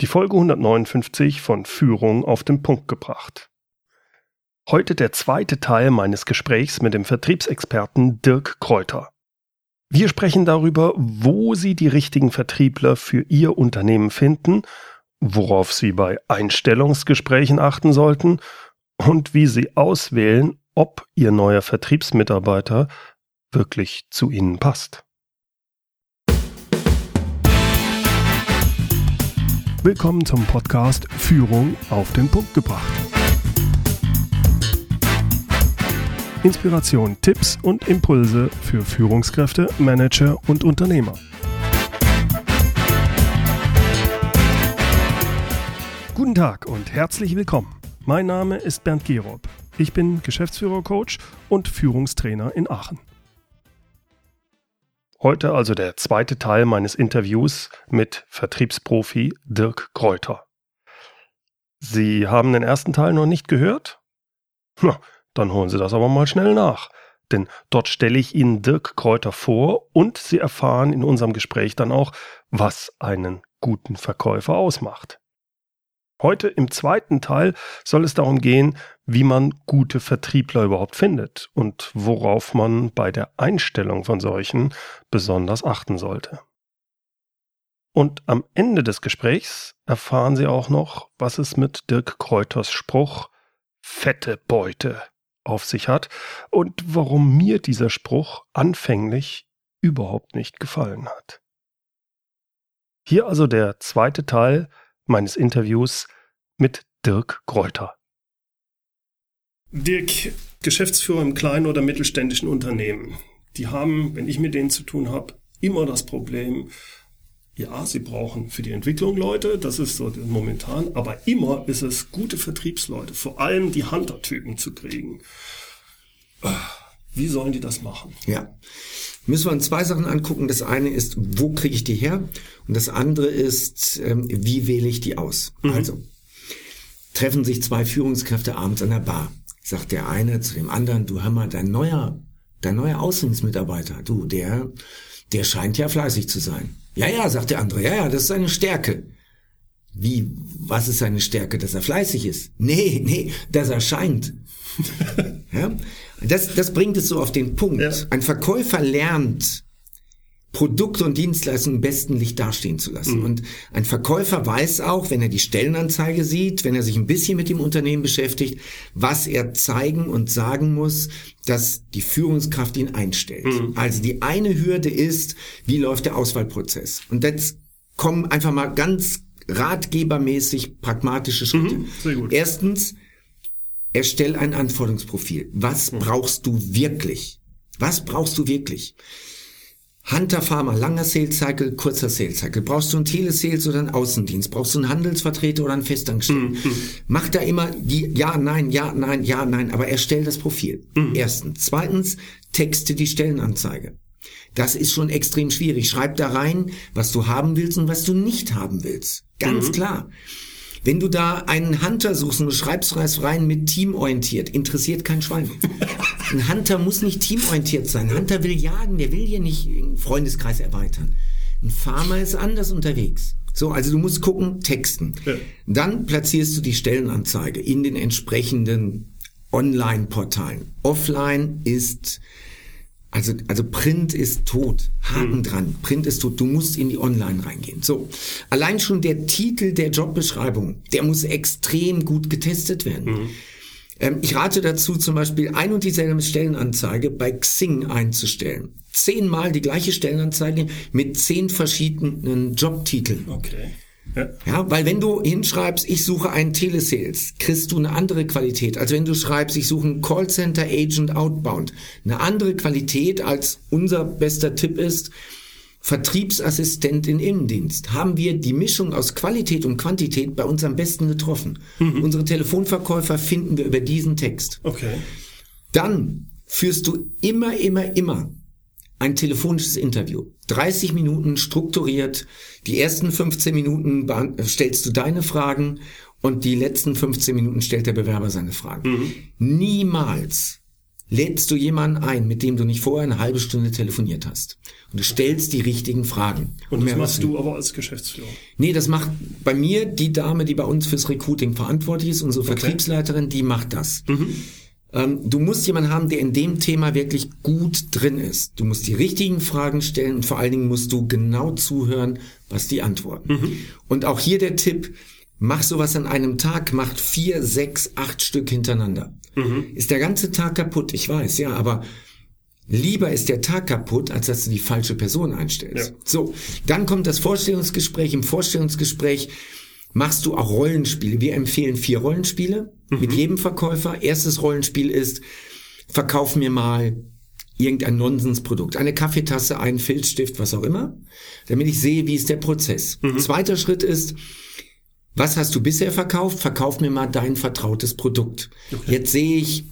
Die Folge 159 von Führung auf den Punkt gebracht. Heute der zweite Teil meines Gesprächs mit dem Vertriebsexperten Dirk Kräuter. Wir sprechen darüber, wo Sie die richtigen Vertriebler für Ihr Unternehmen finden, worauf Sie bei Einstellungsgesprächen achten sollten und wie Sie auswählen, ob Ihr neuer Vertriebsmitarbeiter wirklich zu Ihnen passt. Willkommen zum Podcast Führung auf den Punkt gebracht. Inspiration, Tipps und Impulse für Führungskräfte, Manager und Unternehmer. Guten Tag und herzlich willkommen. Mein Name ist Bernd Gerob. Ich bin Geschäftsführer-Coach und Führungstrainer in Aachen. Heute also der zweite Teil meines Interviews mit Vertriebsprofi Dirk Kräuter. Sie haben den ersten Teil noch nicht gehört? Na, dann holen Sie das aber mal schnell nach. Denn dort stelle ich Ihnen Dirk Kräuter vor und Sie erfahren in unserem Gespräch dann auch, was einen guten Verkäufer ausmacht. Heute im zweiten Teil soll es darum gehen, wie man gute Vertriebler überhaupt findet und worauf man bei der Einstellung von solchen besonders achten sollte. Und am Ende des Gesprächs erfahren Sie auch noch, was es mit Dirk Kräuters Spruch fette Beute auf sich hat und warum mir dieser Spruch anfänglich überhaupt nicht gefallen hat. Hier also der zweite Teil meines Interviews mit Dirk Kräuter. Dirk, Geschäftsführer im kleinen oder mittelständischen Unternehmen, die haben, wenn ich mit denen zu tun habe, immer das Problem, ja, sie brauchen für die Entwicklung Leute, das ist so momentan, aber immer ist es gute Vertriebsleute, vor allem die Hunter-Typen zu kriegen. Wie sollen die das machen? Ja müssen wir uns zwei Sachen angucken. Das eine ist, wo kriege ich die her? Und das andere ist, ähm, wie wähle ich die aus? Mhm. Also, treffen sich zwei Führungskräfte abends an der Bar. Sagt der eine zu dem anderen, du hör mal, dein neuer, dein neuer Außendienstmitarbeiter, du, der, der scheint ja fleißig zu sein. Ja, ja, sagt der andere, ja, ja, das ist seine Stärke. Wie, was ist seine Stärke, dass er fleißig ist? Nee, nee, dass er scheint. ja? Das, das bringt es so auf den Punkt. Ja. Ein Verkäufer lernt, Produkte und Dienstleistungen im besten Licht dastehen zu lassen. Mhm. Und ein Verkäufer weiß auch, wenn er die Stellenanzeige sieht, wenn er sich ein bisschen mit dem Unternehmen beschäftigt, was er zeigen und sagen muss, dass die Führungskraft ihn einstellt. Mhm. Also die eine Hürde ist, wie läuft der Auswahlprozess? Und jetzt kommen einfach mal ganz ratgebermäßig pragmatische Schritte. Mhm, Erstens, erstell ein Anforderungsprofil. Was mhm. brauchst du wirklich? Was brauchst du wirklich? Hunter Farmer, langer Sales Cycle, kurzer Sales Cycle. Brauchst du einen Telesales oder einen Außendienst? Brauchst du einen Handelsvertreter oder einen Festangestellten? Mhm. Mach da immer die Ja, Nein, Ja, Nein, Ja, Nein, aber erstell das Profil. Mhm. Erstens. Zweitens, texte die Stellenanzeige. Das ist schon extrem schwierig. Schreib da rein, was du haben willst und was du nicht haben willst. Ganz mhm. klar. Wenn du da einen Hunter suchst und du schreibst rein mit teamorientiert, interessiert kein Schwein. Ein Hunter muss nicht teamorientiert sein. Ein Hunter will jagen, der will hier nicht einen Freundeskreis erweitern. Ein Farmer ist anders unterwegs. So, also du musst gucken, texten. Ja. Dann platzierst du die Stellenanzeige in den entsprechenden Online-Portalen. Offline ist also, also Print ist tot. Haken mhm. dran. Print ist tot. Du musst in die Online reingehen. So. Allein schon der Titel der Jobbeschreibung, der muss extrem gut getestet werden. Mhm. Ähm, ich rate dazu, zum Beispiel ein und dieselbe Stellenanzeige bei Xing einzustellen. Zehnmal die gleiche Stellenanzeige mit zehn verschiedenen Jobtiteln. Okay. Ja. ja, weil wenn du hinschreibst, ich suche einen Telesales, kriegst du eine andere Qualität, als wenn du schreibst, ich suche einen Callcenter Agent Outbound. Eine andere Qualität als unser bester Tipp ist, Vertriebsassistent in Innendienst. Haben wir die Mischung aus Qualität und Quantität bei uns am besten getroffen. Mhm. Unsere Telefonverkäufer finden wir über diesen Text. Okay. Dann führst du immer, immer, immer ein telefonisches Interview. 30 Minuten strukturiert. Die ersten 15 Minuten stellst du deine Fragen und die letzten 15 Minuten stellt der Bewerber seine Fragen. Mhm. Niemals lädst du jemanden ein, mit dem du nicht vorher eine halbe Stunde telefoniert hast. Und du stellst die richtigen Fragen. Und das machst du aber als Geschäftsführer? Nee, das macht bei mir die Dame, die bei uns fürs Recruiting verantwortlich ist, unsere okay. Vertriebsleiterin, die macht das. Mhm. Ähm, du musst jemanden haben, der in dem Thema wirklich gut drin ist. Du musst die richtigen Fragen stellen und vor allen Dingen musst du genau zuhören, was die antworten. Mhm. Und auch hier der Tipp, mach sowas an einem Tag, mach vier, sechs, acht Stück hintereinander. Mhm. Ist der ganze Tag kaputt, ich weiß, ja, aber Lieber ist der Tag kaputt, als dass du die falsche Person einstellst. Ja. So, dann kommt das Vorstellungsgespräch. Im Vorstellungsgespräch machst du auch Rollenspiele. Wir empfehlen vier Rollenspiele mhm. mit jedem Verkäufer. Erstes Rollenspiel ist, verkauf mir mal irgendein Nonsensprodukt. Eine Kaffeetasse, einen Filzstift, was auch immer, damit ich sehe, wie ist der Prozess. Mhm. Zweiter Schritt ist, was hast du bisher verkauft? Verkauf mir mal dein vertrautes Produkt. Okay. Jetzt sehe ich,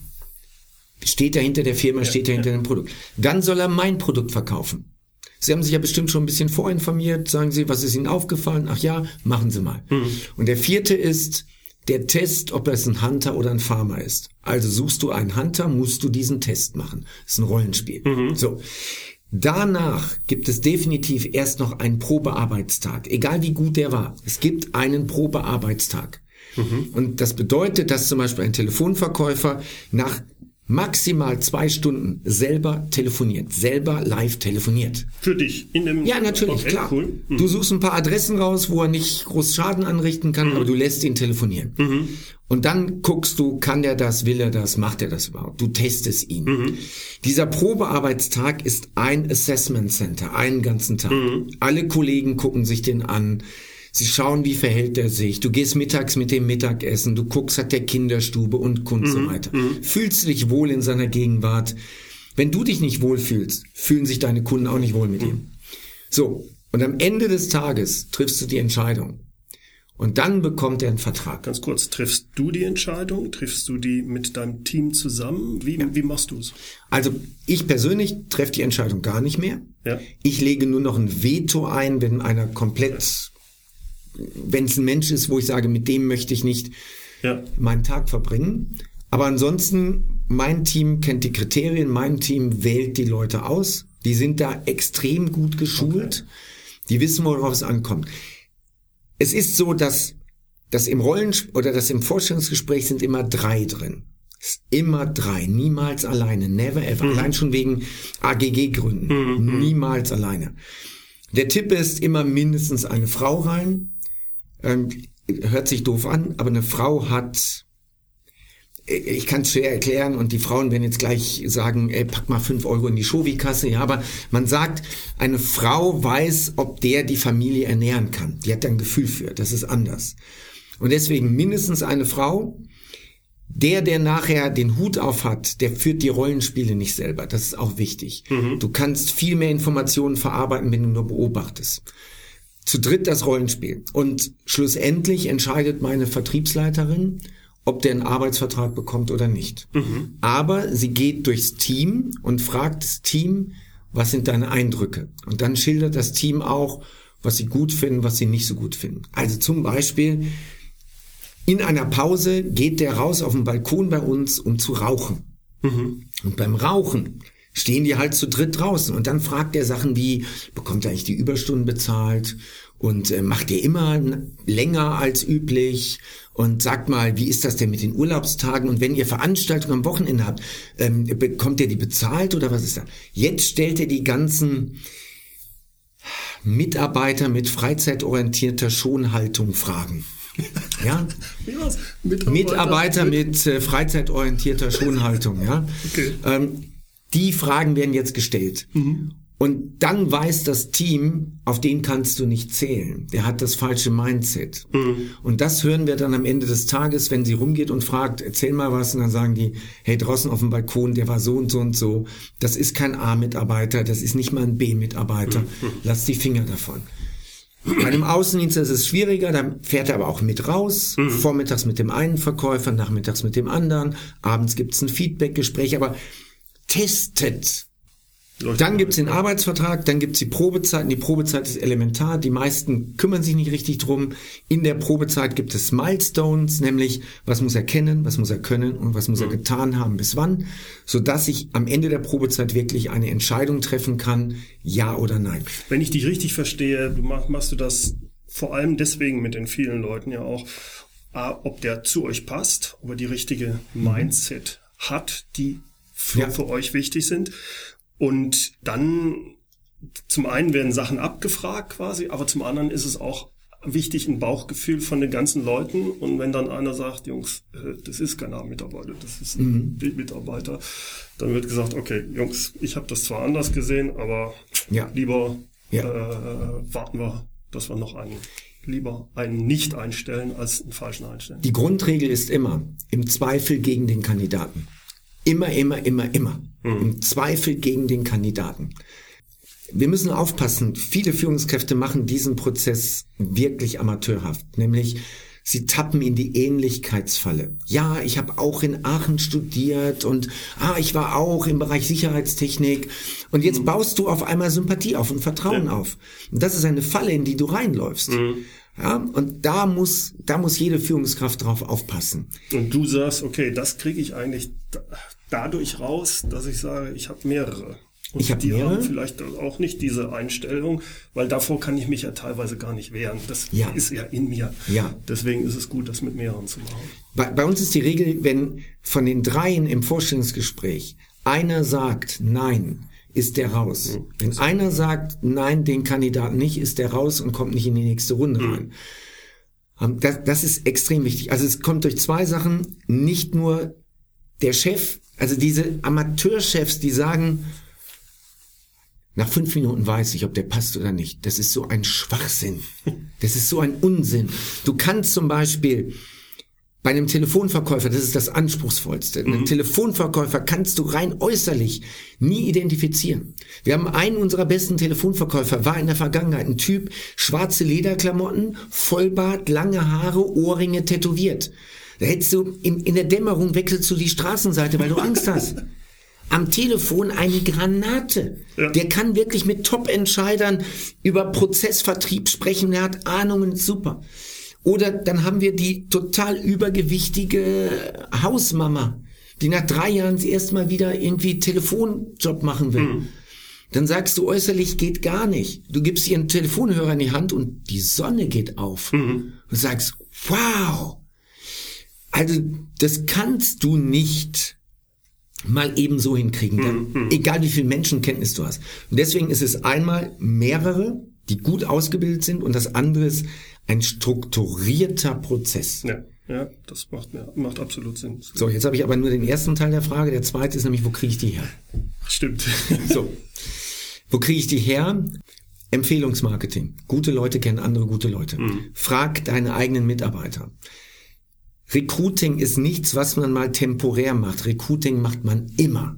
Steht er hinter der Firma, ja, steht er hinter ja. dem Produkt. Dann soll er mein Produkt verkaufen. Sie haben sich ja bestimmt schon ein bisschen vorinformiert. Sagen Sie, was ist Ihnen aufgefallen? Ach ja, machen Sie mal. Mhm. Und der vierte ist der Test, ob es ein Hunter oder ein Farmer ist. Also suchst du einen Hunter, musst du diesen Test machen. Das ist ein Rollenspiel. Mhm. So. Danach gibt es definitiv erst noch einen Probearbeitstag. Egal wie gut der war. Es gibt einen Probearbeitstag. Mhm. Und das bedeutet, dass zum Beispiel ein Telefonverkäufer nach maximal zwei Stunden selber telefoniert, selber live telefoniert. Für dich in dem Ja, natürlich, okay, klar. Cool. Mhm. Du suchst ein paar Adressen raus, wo er nicht groß Schaden anrichten kann, mhm. aber du lässt ihn telefonieren. Mhm. Und dann guckst du, kann der das, will er das, macht er das überhaupt? Du testest ihn. Mhm. Dieser Probearbeitstag ist ein Assessment Center, einen ganzen Tag. Mhm. Alle Kollegen gucken sich den an Sie schauen, wie verhält er sich. Du gehst mittags mit dem Mittagessen, du guckst, hat der Kinderstube und und mhm. so weiter. Mhm. Fühlst du dich wohl in seiner Gegenwart. Wenn du dich nicht wohlfühlst, fühlen sich deine Kunden auch nicht wohl mit mhm. ihm. So, und am Ende des Tages triffst du die Entscheidung. Und dann bekommt er einen Vertrag. Ganz kurz, triffst du die Entscheidung? Triffst du die mit deinem Team zusammen? Wie, ja. wie machst du es? Also ich persönlich treffe die Entscheidung gar nicht mehr. Ja. Ich lege nur noch ein Veto ein, wenn einer komplett wenn es ein Mensch ist, wo ich sage, mit dem möchte ich nicht ja. meinen Tag verbringen. Aber ansonsten, mein Team kennt die Kriterien, mein Team wählt die Leute aus. Die sind da extrem gut geschult. Okay. Die wissen, worauf es ankommt. Es ist so, dass, dass im Rollen oder dass im Vorstellungsgespräch sind immer drei drin. Immer drei, niemals alleine, never ever. Mhm. Allein schon wegen AGG-Gründen, mhm, mhm. niemals alleine. Der Tipp ist immer mindestens eine Frau rein, ähm, hört sich doof an, aber eine Frau hat, ich kann es schwer erklären und die Frauen werden jetzt gleich sagen, ey, pack mal fünf Euro in die Shovi-Kasse, ja, aber man sagt, eine Frau weiß, ob der die Familie ernähren kann. Die hat da ein Gefühl für, das ist anders. Und deswegen mindestens eine Frau, der, der nachher den Hut auf hat, der führt die Rollenspiele nicht selber. Das ist auch wichtig. Mhm. Du kannst viel mehr Informationen verarbeiten, wenn du nur beobachtest zu dritt das Rollenspiel. Und schlussendlich entscheidet meine Vertriebsleiterin, ob der einen Arbeitsvertrag bekommt oder nicht. Mhm. Aber sie geht durchs Team und fragt das Team, was sind deine Eindrücke? Und dann schildert das Team auch, was sie gut finden, was sie nicht so gut finden. Also zum Beispiel, in einer Pause geht der raus auf den Balkon bei uns, um zu rauchen. Mhm. Und beim Rauchen stehen die halt zu dritt draußen. Und dann fragt er Sachen wie, bekommt er eigentlich die Überstunden bezahlt? Und äh, macht ihr immer länger als üblich? Und sagt mal, wie ist das denn mit den Urlaubstagen? Und wenn ihr Veranstaltungen am Wochenende habt, ähm, bekommt ihr die bezahlt oder was ist da? Jetzt stellt er die ganzen Mitarbeiter mit freizeitorientierter Schonhaltung Fragen. Ja? Mitarbeiter, Mitarbeiter mit äh, freizeitorientierter Schonhaltung, ja. Okay. Ähm, die Fragen werden jetzt gestellt. Mhm. Und dann weiß das Team, auf den kannst du nicht zählen. Der hat das falsche Mindset. Mhm. Und das hören wir dann am Ende des Tages, wenn sie rumgeht und fragt, erzähl mal was, und dann sagen die, hey, draußen auf dem Balkon, der war so und so und so. Das ist kein A-Mitarbeiter, das ist nicht mal ein B-Mitarbeiter. Mhm. Lass die Finger davon. Bei einem Außendienst ist es schwieriger, da fährt er aber auch mit raus. Mhm. Vormittags mit dem einen Verkäufer, nachmittags mit dem anderen. Abends gibt's ein Feedback-Gespräch, aber testet Dann gibt's den Arbeitsvertrag, dann gibt's die Probezeit. Und die Probezeit ist elementar. Die meisten kümmern sich nicht richtig drum. In der Probezeit gibt es Milestones, nämlich was muss er kennen, was muss er können und was muss er getan haben, bis wann, sodass ich am Ende der Probezeit wirklich eine Entscheidung treffen kann, ja oder nein. Wenn ich dich richtig verstehe, du mach, machst du das vor allem deswegen mit den vielen Leuten ja auch, ob der zu euch passt, ob er die richtige Mindset hat, die für, Ja. für euch wichtig sind. Und dann zum einen werden Sachen abgefragt quasi, aber zum anderen ist es auch wichtig ein Bauchgefühl von den ganzen Leuten. Und wenn dann einer sagt, Jungs, äh, das ist kein A-Mitarbeiter, das ist ein Bildmitarbeiter, dann wird gesagt, okay, Jungs, ich habe das zwar anders gesehen, aber Ja. lieber Ja. äh, warten wir, dass wir noch einen lieber einen nicht einstellen als einen falschen einstellen. Die Grundregel ist immer im Zweifel gegen den Kandidaten. Immer, immer, immer, immer. Im Zweifel gegen den Kandidaten. Wir müssen aufpassen. Viele Führungskräfte machen diesen Prozess wirklich amateurhaft, nämlich sie tappen in die Ähnlichkeitsfalle. Ja, ich habe auch in Aachen studiert und ah, ich war auch im Bereich Sicherheitstechnik und jetzt baust du auf einmal Sympathie auf und Vertrauen Ja. auf. Und das ist eine Falle, in die du reinläufst. Ja, und da muss, da muss jede Führungskraft drauf aufpassen. Und du sagst, okay, das kriege ich eigentlich dadurch raus, dass ich sage, ich habe mehrere. Und Ich hab die mehrere? haben vielleicht auch nicht diese Einstellung, weil davor kann ich mich ja teilweise gar nicht wehren. Das Ja. ist ja in mir. Ja. Deswegen ist es gut, das mit mehreren zu machen. Bei, bei uns ist die Regel, wenn von den dreien im Vorstellungsgespräch einer sagt Nein, ist der raus. Wenn einer sagt Nein, den Kandidaten nicht, ist der raus und kommt nicht in die nächste Runde rein. Ähm, Das, das ist extrem wichtig. Also es kommt durch zwei Sachen. Nicht nur der Chef, also diese Amateurchefs, die sagen, nach fünf Minuten weiß ich, ob der passt oder nicht. Das ist so ein Schwachsinn. Das ist so ein Unsinn. Du kannst zum Beispiel bei einem Telefonverkäufer, das ist das Anspruchsvollste. Einen Telefonverkäufer kannst du rein äußerlich nie identifizieren. Wir haben einen unserer besten Telefonverkäufer, war in der Vergangenheit ein Typ, schwarze Lederklamotten, Vollbart, lange Haare, Ohrringe tätowiert. Da hättest du, in, in der Dämmerung wechselst du die Straßenseite, weil du Angst hast. Am Telefon eine Granate. Ja. Der kann wirklich mit Top-Entscheidern über Prozessvertrieb sprechen. Er hat Ahnungen, super. Oder dann haben wir die total übergewichtige Hausmama, die nach drei Jahren das erste Mal wieder irgendwie Telefonjob machen will. Dann sagst du äußerlich geht gar nicht. Du gibst ihr einen Telefonhörer in die Hand und die Sonne geht auf. Du sagst, wow. Also das kannst du nicht mal eben so hinkriegen, dann, egal wie viel Menschenkenntnis du hast. Und deswegen ist es einmal mehrere, die gut ausgebildet sind und das andere ist ein strukturierter Prozess. Ja, ja das macht, mir, macht absolut Sinn. So, jetzt habe ich aber nur den ersten Teil der Frage. Der zweite ist nämlich, wo kriege ich die her? Stimmt. So, wo kriege ich die her? Empfehlungsmarketing. Gute Leute kennen andere gute Leute. Frag deine eigenen Mitarbeiter. Recruiting ist nichts, was man mal temporär macht. Recruiting macht man immer.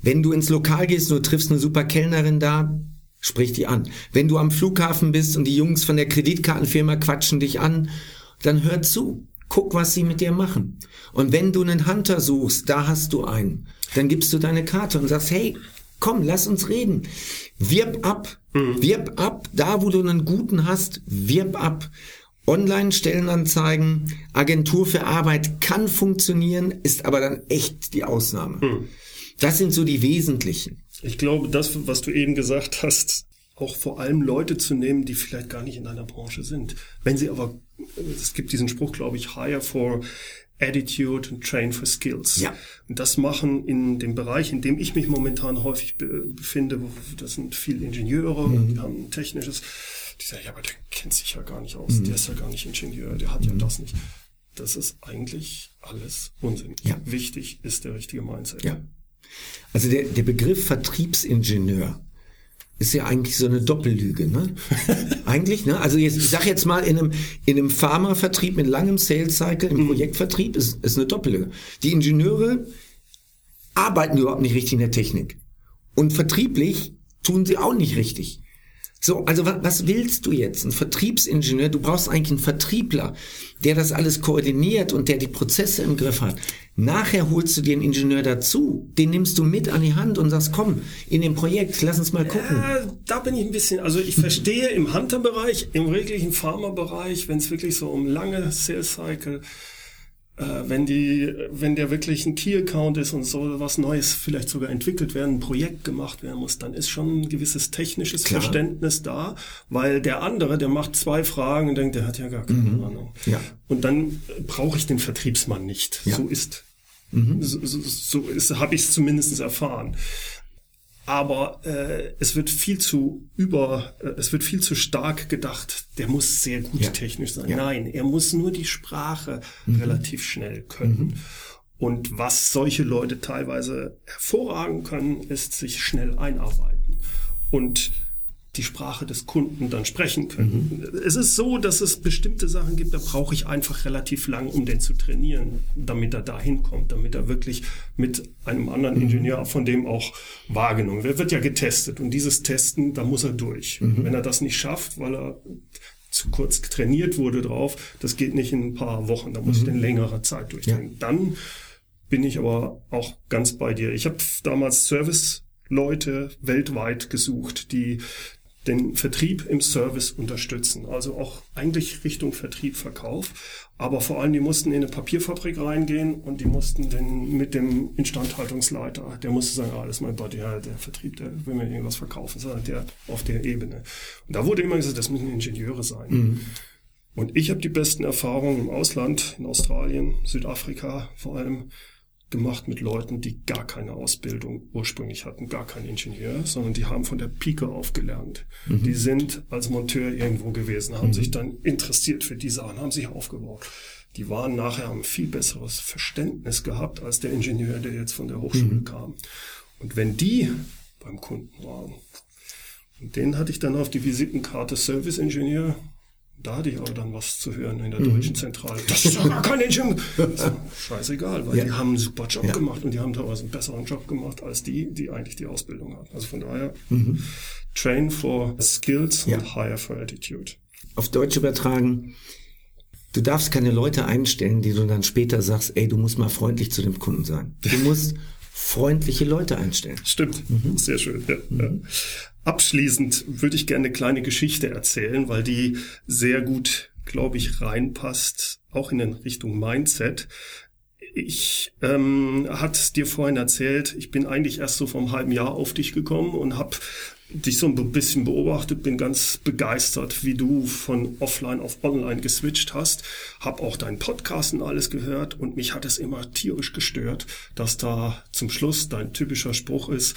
Wenn du ins Lokal gehst und du triffst eine super Kellnerin da, sprich die an. Wenn du am Flughafen bist und die Jungs von der Kreditkartenfirma quatschen dich an, dann hör zu. Guck, was sie mit dir machen. Und wenn du einen Hunter suchst, da hast du einen. Dann gibst du deine Karte und sagst, hey, komm, lass uns reden. Wirb ab. Wirb ab. Da, wo du einen guten hast, wirb ab. Online-Stellenanzeigen, Agentur für Arbeit kann funktionieren, ist aber dann echt die Ausnahme. Das sind so die wesentlichen. Ich glaube, das, was du eben gesagt hast, auch vor allem Leute zu nehmen, die vielleicht gar nicht in deiner Branche sind. Wenn sie aber, es gibt diesen Spruch, glaube ich, hire for attitude and train for skills. Ja. Und das machen in dem Bereich, in dem ich mich momentan häufig be befinde, wo, das sind viele Ingenieure, die haben ein technisches, die sagen, ja, aber der kennt sich ja gar nicht aus, der ist ja gar nicht Ingenieur, der hat ja das nicht. Das ist eigentlich alles Unsinn. Ja. Wichtig ist der richtige Mindset. Ja. Also der, der Begriff Vertriebsingenieur ist ja eigentlich so eine Doppellüge, ne? eigentlich, ne? Also jetzt, ich sag jetzt mal, in einem, in einem Pharmavertrieb mit langem Sales Cycle, im Projektvertrieb ist, ist eine Doppellüge. Die Ingenieure arbeiten überhaupt nicht richtig in der Technik. Und vertrieblich tun sie auch nicht richtig. So, also was, was willst du jetzt? Ein Vertriebsingenieur? Du brauchst eigentlich einen Vertriebler, der das alles koordiniert und der die Prozesse im Griff hat. Nachher holst du dir einen Ingenieur dazu, den nimmst du mit an die Hand und sagst, komm, in dem Projekt, lass uns mal gucken. Ja, da bin ich ein bisschen, also ich verstehe im Hunter-Bereich, im wirklichen Pharma-Bereich, wenn es wirklich so um lange Sales-Cycle äh, wenn die, wenn der wirklich ein Key-Account ist und so was Neues vielleicht sogar entwickelt werden, ein Projekt gemacht werden muss, dann ist schon ein gewisses technisches Klar. Verständnis da, weil der andere, der macht zwei Fragen und denkt, der hat ja gar keine mhm. Ahnung. Ja. Und dann brauche ich den Vertriebsmann nicht. Ja. So ist Mhm. So, so, so ist, habe ich es zumindest erfahren aber äh, es wird viel zu über, äh, es wird viel zu stark gedacht. Der muss sehr gut ja. technisch sein. Ja. Nein, er muss nur die Sprache mhm. relativ schnell können. Mhm. Und was solche Leute teilweise hervorragen können, ist sich schnell einarbeiten. Und die Sprache des Kunden dann sprechen können. Mhm. Es ist so, dass es bestimmte Sachen gibt, da brauche ich einfach relativ lang, um den zu trainieren, damit er da hinkommt, damit er wirklich mit einem anderen mhm. Ingenieur von dem auch wahrgenommen wird. Wird ja getestet und dieses Testen, da muss er durch. Mhm. Wenn er das nicht schafft, weil er zu kurz trainiert wurde drauf, das geht nicht in ein paar Wochen, da muss ich mhm. in längerer Zeit durchtrainieren. Ja. Dann bin ich aber auch ganz bei dir. Ich habe damals Service Leute weltweit gesucht, die den Vertrieb im Service unterstützen. Also auch eigentlich Richtung Vertrieb, Verkauf. Aber vor allem, die mussten in eine Papierfabrik reingehen und die mussten den mit dem Instandhaltungsleiter, der musste sagen, ah, das ist mein Buddy, ja, der Vertrieb, der will mir irgendwas verkaufen, sondern der auf der Ebene. Und da wurde immer gesagt, das müssen Ingenieure sein. Mhm. Und ich habe die besten Erfahrungen im Ausland, in Australien, Südafrika vor allem, gemacht mit Leuten, die gar keine Ausbildung ursprünglich hatten, gar kein Ingenieur, sondern die haben von der Pike aufgelernt. Mhm. Die sind als Monteur irgendwo gewesen, haben mhm. sich dann interessiert für die Sachen, haben sich aufgebaut. Die waren nachher haben viel besseres Verständnis gehabt als der Ingenieur, der jetzt von der Hochschule mhm. kam. Und wenn die beim Kunden waren, und den hatte ich dann auf die Visitenkarte Service Ingenieur, da hatte ich aber dann was zu hören in der mhm. deutschen Zentrale. Das ist gar kein Ingenieur. Scheißegal, weil ja. die haben einen super Job ja. gemacht und die haben teilweise einen besseren Job gemacht als die, die eigentlich die Ausbildung hatten. Also von daher, mhm. train for skills ja. and hire for attitude. Auf Deutsch übertragen, du darfst keine Leute einstellen, die du dann später sagst, ey, du musst mal freundlich zu dem Kunden sein. Du musst freundliche Leute einstellen. Stimmt, mhm. sehr schön. Ja. Mhm. Abschließend würde ich gerne eine kleine Geschichte erzählen, weil die sehr gut, glaube ich, reinpasst, auch in Richtung Mindset. Ich ähm, hat dir vorhin erzählt, ich bin eigentlich erst so vom halben Jahr auf dich gekommen und habe dich so ein bisschen beobachtet, bin ganz begeistert, wie du von offline auf online geswitcht hast, hab auch deinen Podcast und alles gehört und mich hat es immer tierisch gestört, dass da zum Schluss dein typischer Spruch ist,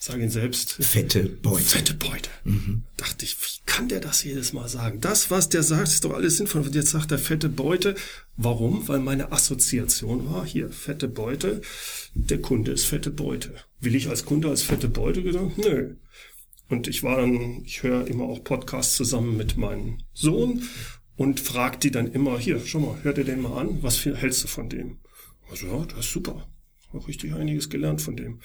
sag ihn selbst. Fette Beute. Fette Beute. Mhm. Dachte ich, wie kann der das jedes Mal sagen? Das, was der sagt, ist doch alles sinnvoll. Und jetzt sagt er fette Beute. Warum? Weil meine Assoziation war, hier, fette Beute, der Kunde ist fette Beute. Will ich als Kunde als fette Beute gedacht? Nö. Und ich war dann, ich höre immer auch Podcasts zusammen mit meinem Sohn und frag die dann immer, hier, schau mal, hör dir den mal an, was hältst du von dem? Also, ja, das ist super. Auch richtig einiges gelernt von dem.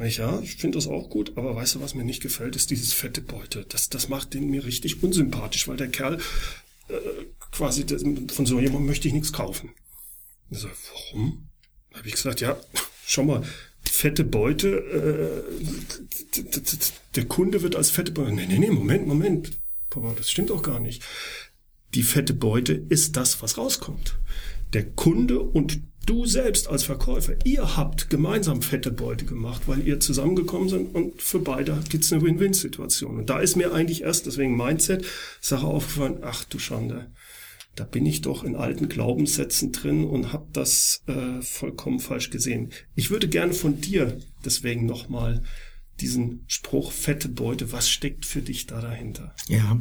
Ich, ja, ich finde das auch gut, aber weißt du, was mir nicht gefällt, ist dieses fette Beute. Das, das macht den mir richtig unsympathisch, weil der Kerl äh, quasi von so jemandem möchte ich nichts kaufen. Ich so, warum? Habe ich gesagt, ja, schau mal, fette Beute, äh, der Kunde wird als fette Beute. Nee, nee, nee, Moment, Moment. Papa, das stimmt auch gar nicht. Die fette Beute ist das, was rauskommt. Der Kunde und du selbst als Verkäufer, ihr habt gemeinsam fette Beute gemacht, weil ihr zusammengekommen seid und für beide gibt's eine Win-Win-Situation. Und da ist mir eigentlich erst, deswegen Mindset, Sache aufgefallen, ach du Schande, da bin ich doch in alten Glaubenssätzen drin und habe das äh, vollkommen falsch gesehen. Ich würde gerne von dir deswegen nochmal diesen Spruch fette Beute, was steckt für dich da dahinter? Ja,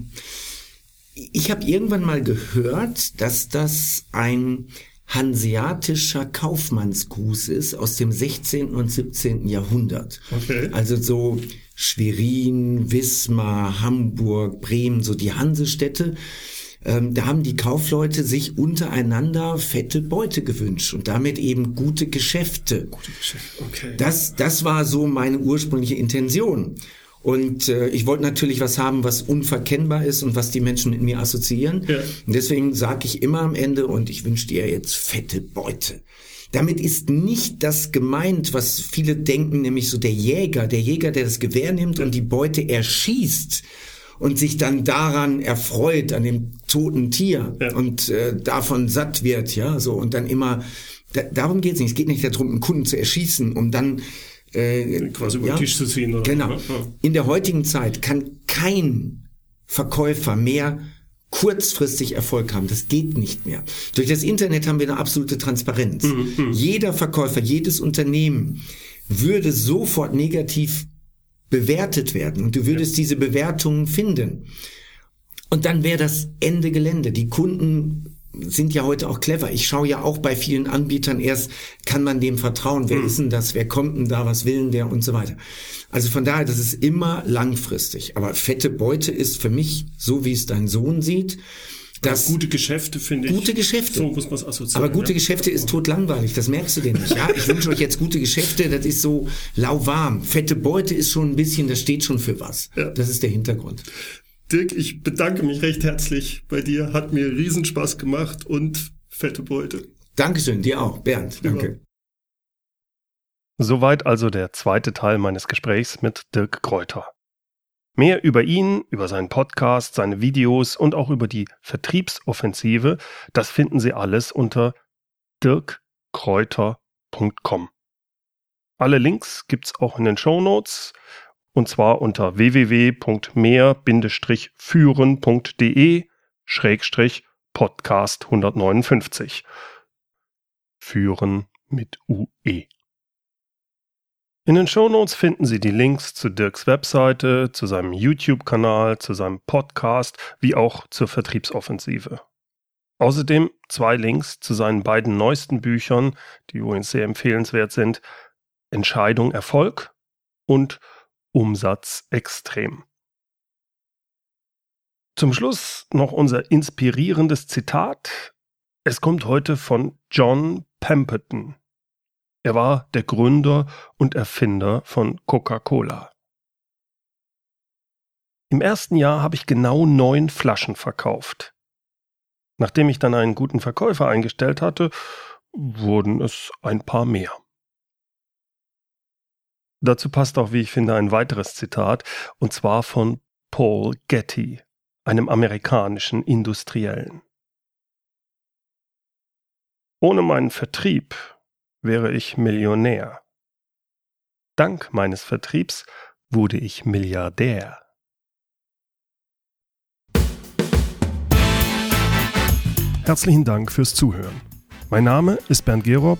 ich habe irgendwann mal gehört, dass das ein hanseatischer Kaufmannsgruß ist aus dem 16. und 17. Jahrhundert. Okay. Also so Schwerin, Wismar, Hamburg, Bremen, so die Hansestädte. Ähm, da haben die Kaufleute sich untereinander fette Beute gewünscht und damit eben gute Geschäfte. Gute Geschäfte, okay. Das, das war so meine ursprüngliche Intention. Und äh, ich wollte natürlich was haben, was unverkennbar ist und was die Menschen mit mir assoziieren. Ja. Und deswegen sage ich immer am Ende, und ich wünsche dir jetzt fette Beute. Damit ist nicht das gemeint, was viele denken, nämlich so der Jäger, der Jäger, der das Gewehr nimmt und die Beute erschießt und sich dann daran erfreut, an dem toten Tier ja. und äh, davon satt wird, ja, so und dann immer, da, darum geht es nicht. Es geht nicht darum, einen Kunden zu erschießen, um dann äh, quasi über ja, den Tisch zu ziehen. Oder? Genau. In der heutigen Zeit kann kein Verkäufer mehr kurzfristig Erfolg haben. Das geht nicht mehr. Durch das Internet haben wir eine absolute Transparenz. Mhm, mhm. Jeder Verkäufer, jedes Unternehmen würde sofort negativ bewertet werden und du würdest ja. diese Bewertungen finden. Und dann wäre das Ende Gelände. Die Kunden sind ja heute auch clever. Ich schaue ja auch bei vielen Anbietern erst, kann man dem vertrauen? Wer mhm. ist denn das? Wer kommt denn da? Was will denn der? Und so weiter. Also von daher, das ist immer langfristig. Aber fette Beute ist für mich, so wie es dein Sohn sieht, das gute Geschäfte finde ich. Gute Geschäfte. So muss man es assoziieren. Aber gute ja. Geschäfte ist totlangweilig. Das merkst du denn nicht. Ja, ich wünsche euch jetzt gute Geschäfte. Das ist so lauwarm. Fette Beute ist schon ein bisschen, das steht schon für was. Ja. Das ist der Hintergrund. Dirk, ich bedanke mich recht herzlich bei dir. Hat mir Riesenspaß gemacht und fette Beute. Dankeschön, dir auch, Bernd. Danke. Soweit also der zweite Teil meines Gesprächs mit Dirk Kräuter. Mehr über ihn, über seinen Podcast, seine Videos und auch über die Vertriebsoffensive, das finden Sie alles unter dirkkräuter.com. Alle Links gibt's auch in den Show Notes und zwar unter www.mehr-führen.de Schrägstrich Podcast 159. Führen mit UE. In den Shownotes finden Sie die Links zu Dirks Webseite, zu seinem YouTube-Kanal, zu seinem Podcast, wie auch zur Vertriebsoffensive. Außerdem zwei Links zu seinen beiden neuesten Büchern, die übrigens sehr empfehlenswert sind, Entscheidung Erfolg und Umsatz extrem. Zum Schluss noch unser inspirierendes Zitat. Es kommt heute von John Pemberton. Er war der Gründer und Erfinder von Coca-Cola. Im ersten Jahr habe ich genau neun Flaschen verkauft. Nachdem ich dann einen guten Verkäufer eingestellt hatte, wurden es ein paar mehr. Dazu passt auch, wie ich finde, ein weiteres Zitat, und zwar von Paul Getty, einem amerikanischen Industriellen. Ohne meinen Vertrieb wäre ich Millionär. Dank meines Vertriebs wurde ich Milliardär. Herzlichen Dank fürs Zuhören. Mein Name ist Bernd Gerob